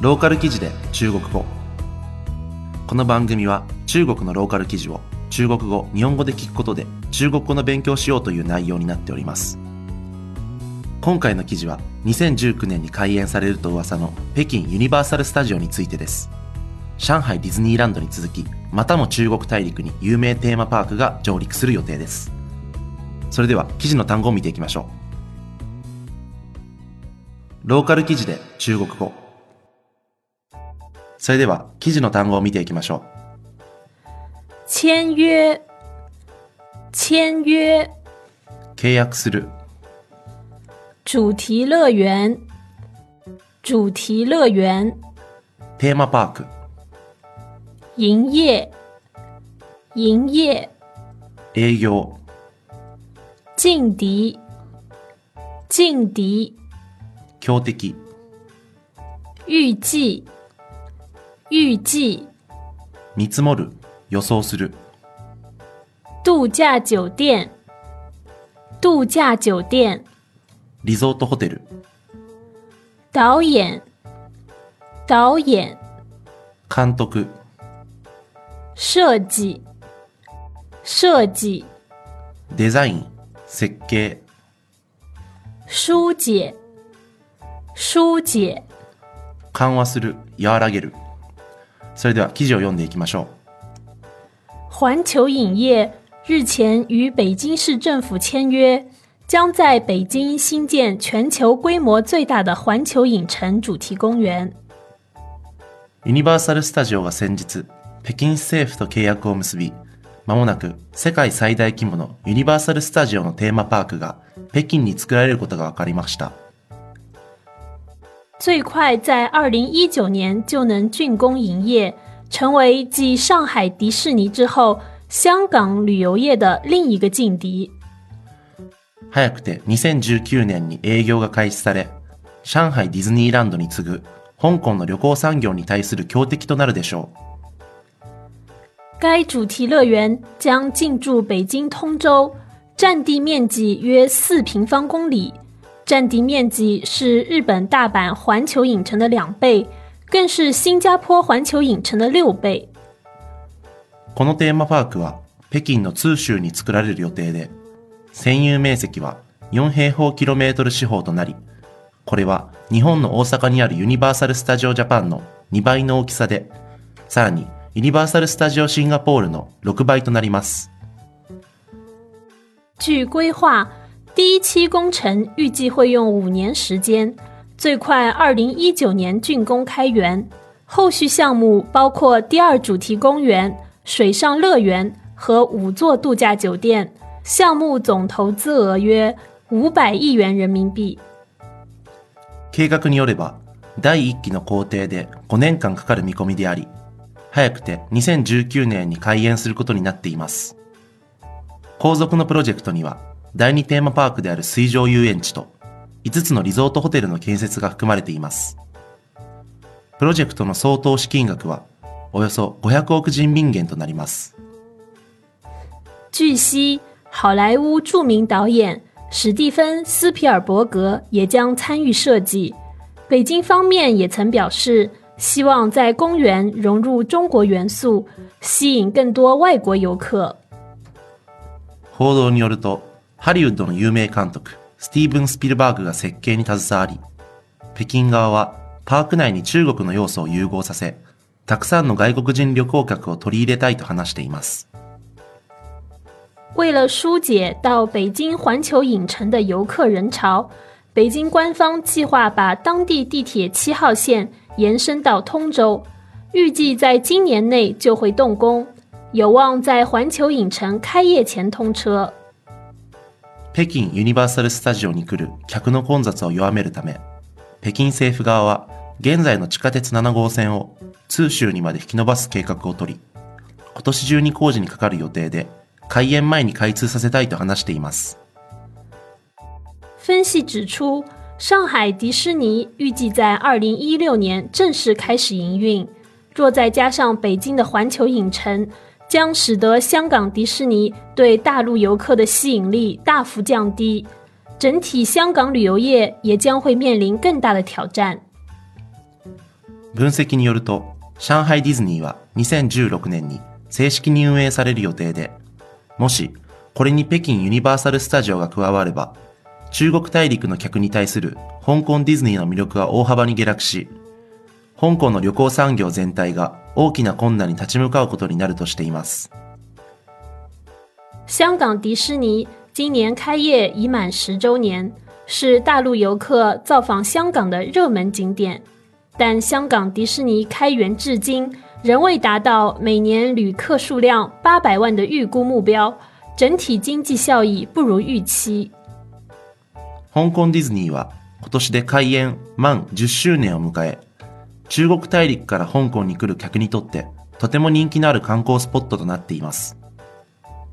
ローカル記事で中国語。この番組は中国のローカル記事を中国語日本語で聞くことで中国語の勉強しようという内容になっております。今回の記事は2019年に開園されると噂の北京ユニバーサル・スタジオについてです。上海ディズニーランドに続きまたも中国大陸に有名テーマパークが上陸する予定です。それでは記事の単語を見ていきましょう。ローカル記事で中国語。それでは記事の単語を見ていきましょう。签約签約契約する。主题乐园。主题乐园。テーマパーク。营业。营业。営業。劲敌。劲敌。強敵。预计预计見積もる予想する。度假酒店。度假酒店。リゾートホテル。导演。导演。監督。设计。设计。デザイン設計。疏解。疏解。緩和する和らげるそれでは記事を読んでいきましょう环球影业日前与北京市政府签约将在北京新建全球规模最大的环球影城主题公园。ユニバーサル・スタジオが先日、北京政府と契約を結び、まもなく世界最大規模のユニバーサル・スタジオのテーマパークが北京に作られることが分かりました。最快在二零一九年就能竣工营业，成为继上海迪士尼之后，香港旅游业的另一个劲敌。早くて2019年に営業が開始され、上海ディズニーランドに次ぐ香港の旅行産業に対する強敵となるでしょう。该主题乐园将进驻北京通州，占地面积约四平方公里。 占地面积是日本大阪环球影城的两倍，更是新加坡环球影城的六倍。このテーマパークは北京の通州に作られる予定で、占有面積は4平方キロメートル四方となり、これは日本の大阪にあるユニバーサル・スタジオ・ジャパンの2倍の大きさで、さらにユニバーサル・スタジオ・シンガポールの6倍となります。据规划。第一期工程预计会用五年时间，最快二零一九年竣工开园。后续项目包括第二主题公园、水上乐园和五座度假酒店，项目总投资额约五百亿元人民币。計画によれば、第一期の工程で5年間かかる見込みであり、早くて2019年に開園することになっています。後続のプロジェクトには、 第2テーマパークである水上遊園地と5つのリゾートホテルの建設が含まれています。プロジェクトの総投資金額はおよそ500億人民元となります。据悉，好莱坞著名导演史蒂芬·斯皮尔伯格也将参与设计。北京方面也曾表示，希望在公园融入中国元素，吸引更多外国游客。報道によると、ハリウッドの有名監督、スティーブン・スピルバーグが設計に携わり、北京側はパーク内に中国の要素を融合させ、たくさんの外国人旅行客を取り入れたいと話しています。为了疏解到北京环球影城的游客人潮，北京官方计划把当地地铁七号线延伸到通州，预计在今年内就会动工，有望在环球影城开业前通车。北京ユニバーサル・スタジオに来る客の混雑を弱めるため、北京政府側は現在の地下鉄7号線を通州にまで引き延ばす計画を取り、今年中に工事にかかる予定で、開園前に開通させたいと話しています。分析指出，上海迪士尼预计在二零一六年正式开始营运。若再加上北京的环球影城，将使得香港迪士尼对大陆游客的吸引力大幅降低，整体香港旅游业也将会面临更大的挑战。分析によると、上海ディズニーは2016年に正式に運営される予定で、もしこれに北京ユニバーサル・スタジオが加われば、中国大陸の客に対する香港ディズニーの魅力は大幅に下落し、香港の旅行産業全体が大きな困難に立ち向かうことになるとしています。香港迪士尼今年开业已满十周年，是大陆游客造访香港的热门景点。但香港迪士尼开园至今仍未达到每年旅客数量八百万的预估目标，整体经济效益不如预期。香港ディズニーは今年で開園満10周年を迎え、中国大陸から香港に来る客にとってとても人気のある観光スポットとなっています。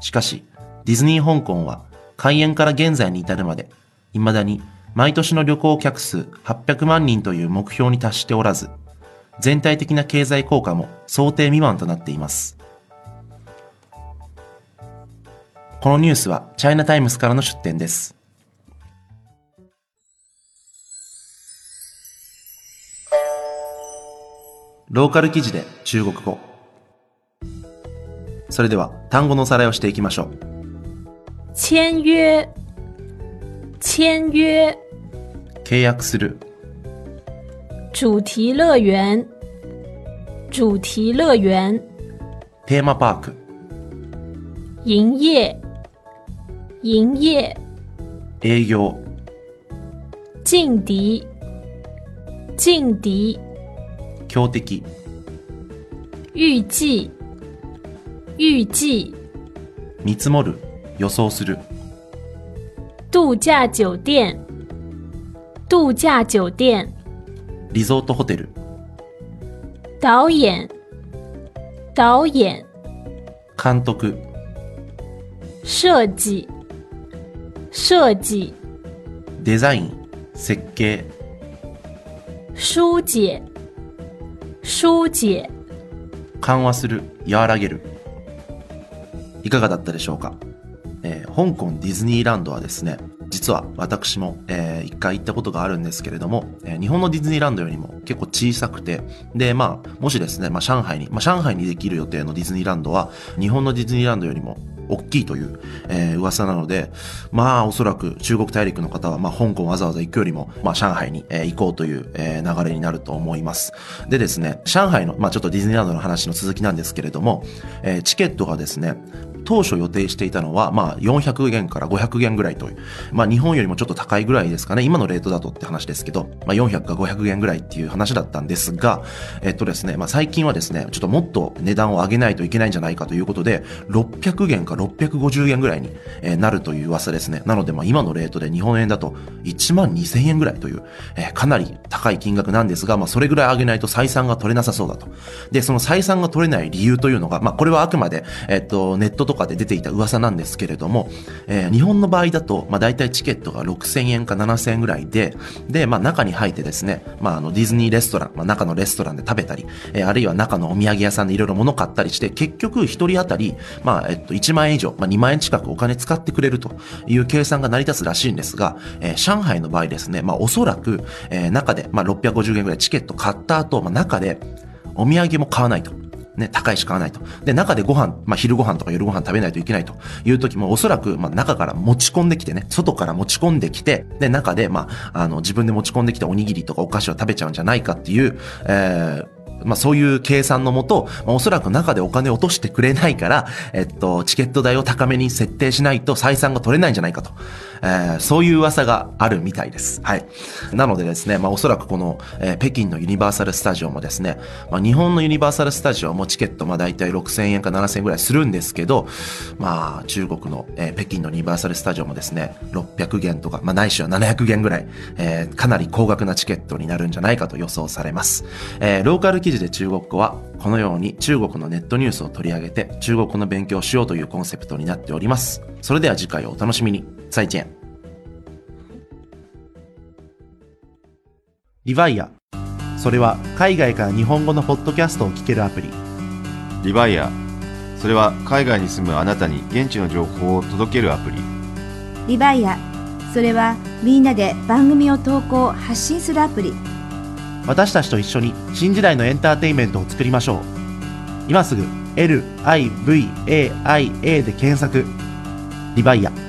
しかし、ディズニー香港は開園から現在に至るまで、未だに毎年の旅行客数800万人という目標に達しておらず、全体的な経済効果も想定未満となっています。このニュースは China Times からの出典です。ローカル記事で中国語。それでは単語のおさらいをしていきましょう。签约。签约。契約する。主题乐园。主题乐园。テーマパーク。营业。营业。営業。劲敌。劲敌強敵预计预计見積もる。予想する。度假酒店。度假酒店。リゾートホテル。導演。導演。監督。設計。設計。デザイン。設計。疏解疏解緩和する。和らげる。いかがだったでしょうか？えー、香港ディズニーランドはですね、実は私も、えー、一回行ったことがあるんですけれども、えー、日本のディズニーランドよりも結構小さくて、で、まあ、もしですね、まあ、上海に、まあ、上海にできる予定のディズニーランドは、日本のディズニーランドよりも大きいという、えー、噂なので、まあおそらく中国大陸の方は、まあ香港わざわざ行くよりも、まあ上海に、えー、行こうという、えー、流れになると思います。でですね、上海の、まあちょっとディズニーランドの話の続きなんですけれども、えー、チケットがですね、当初予定していたのは、まあ、400元から500元ぐらいという、まあ、日本よりもちょっと高いぐらいですかね、今のレートだとって話ですけど、まあ、400か500元ぐらいっていう話だったんですが、えっとですね、まあ、最近はですね、ちょっともっと値段を上げないといけないんじゃないかということで、600元か650元ぐらいになるという噂ですね。なので、まあ、今のレートで日本円だと1万2000円ぐらいという、えー、かなり高い金額なんですが、まあ、それぐらい上げないと採算が取れなさそうだと。で、その採算が取れない理由というのが、まあ、これはあくまで、えっと、ネットととかで出ていた噂なんですけれども、えー、日本の場合だと、まあ、大体チケットが6000円か7000円ぐらいで、で、まあ、中に入ってですね、まあ、あの、ディズニーレストラン、まあ、中のレストランで食べたり、えー、あるいは中のお土産屋さんでいろいろ物買ったりして、結局1人当たり、まあ、えっと、1万円以上、まあ、2万円近くお金使ってくれるという計算が成り立つらしいんですが、えー、上海の場合ですね、まあ、おそらく、えー、中で、まあ、650円ぐらいチケット買った後、まあ、中で、お土産も買わないと。ね、高いし買わないと。で、中でご飯、まあ、昼ご飯とか夜ご飯食べないといけないという時も、おそらく、まあ、中から持ち込んできてね、外から持ち込んできて、で、中で、まあ、あの、自分で持ち込んできたおにぎりとかお菓子を食べちゃうんじゃないかっていう、えー、まあそういう計算のもと、まあ、おそらく中でお金を落としてくれないから、えっと、チケット代を高めに設定しないと採算が取れないんじゃないかと。えー、そういう噂があるみたいです。はい。なのでですね、まあおそらくこの、えー、北京のユニバーサルスタジオもですね、まあ日本のユニバーサルスタジオもチケットまあ大体6000円か7000円ぐらいするんですけど、まあ中国の、えー、北京のユニバーサルスタジオもですね、600元とか、まあないしは700元ぐらい、えー、かなり高額なチケットになるんじゃないかと予想されます。えー、ローカル記事で中国語は、このように中国のネットニュースを取り上げて中国語の勉強をしようというコンセプトになっております。それでは次回をお楽しみに。再见。リヴァイア。それは海外から日本語のポッドキャストを聞けるアプリ。リヴァイア。それは海外に住むあなたに現地の情報を届けるアプリ。リヴァイア。それはみんなで番組を投稿発信するアプリ。私たちと一緒に新時代のエンターテインメントを作りましょう。今すぐ LIVAIA で検索。リバイア。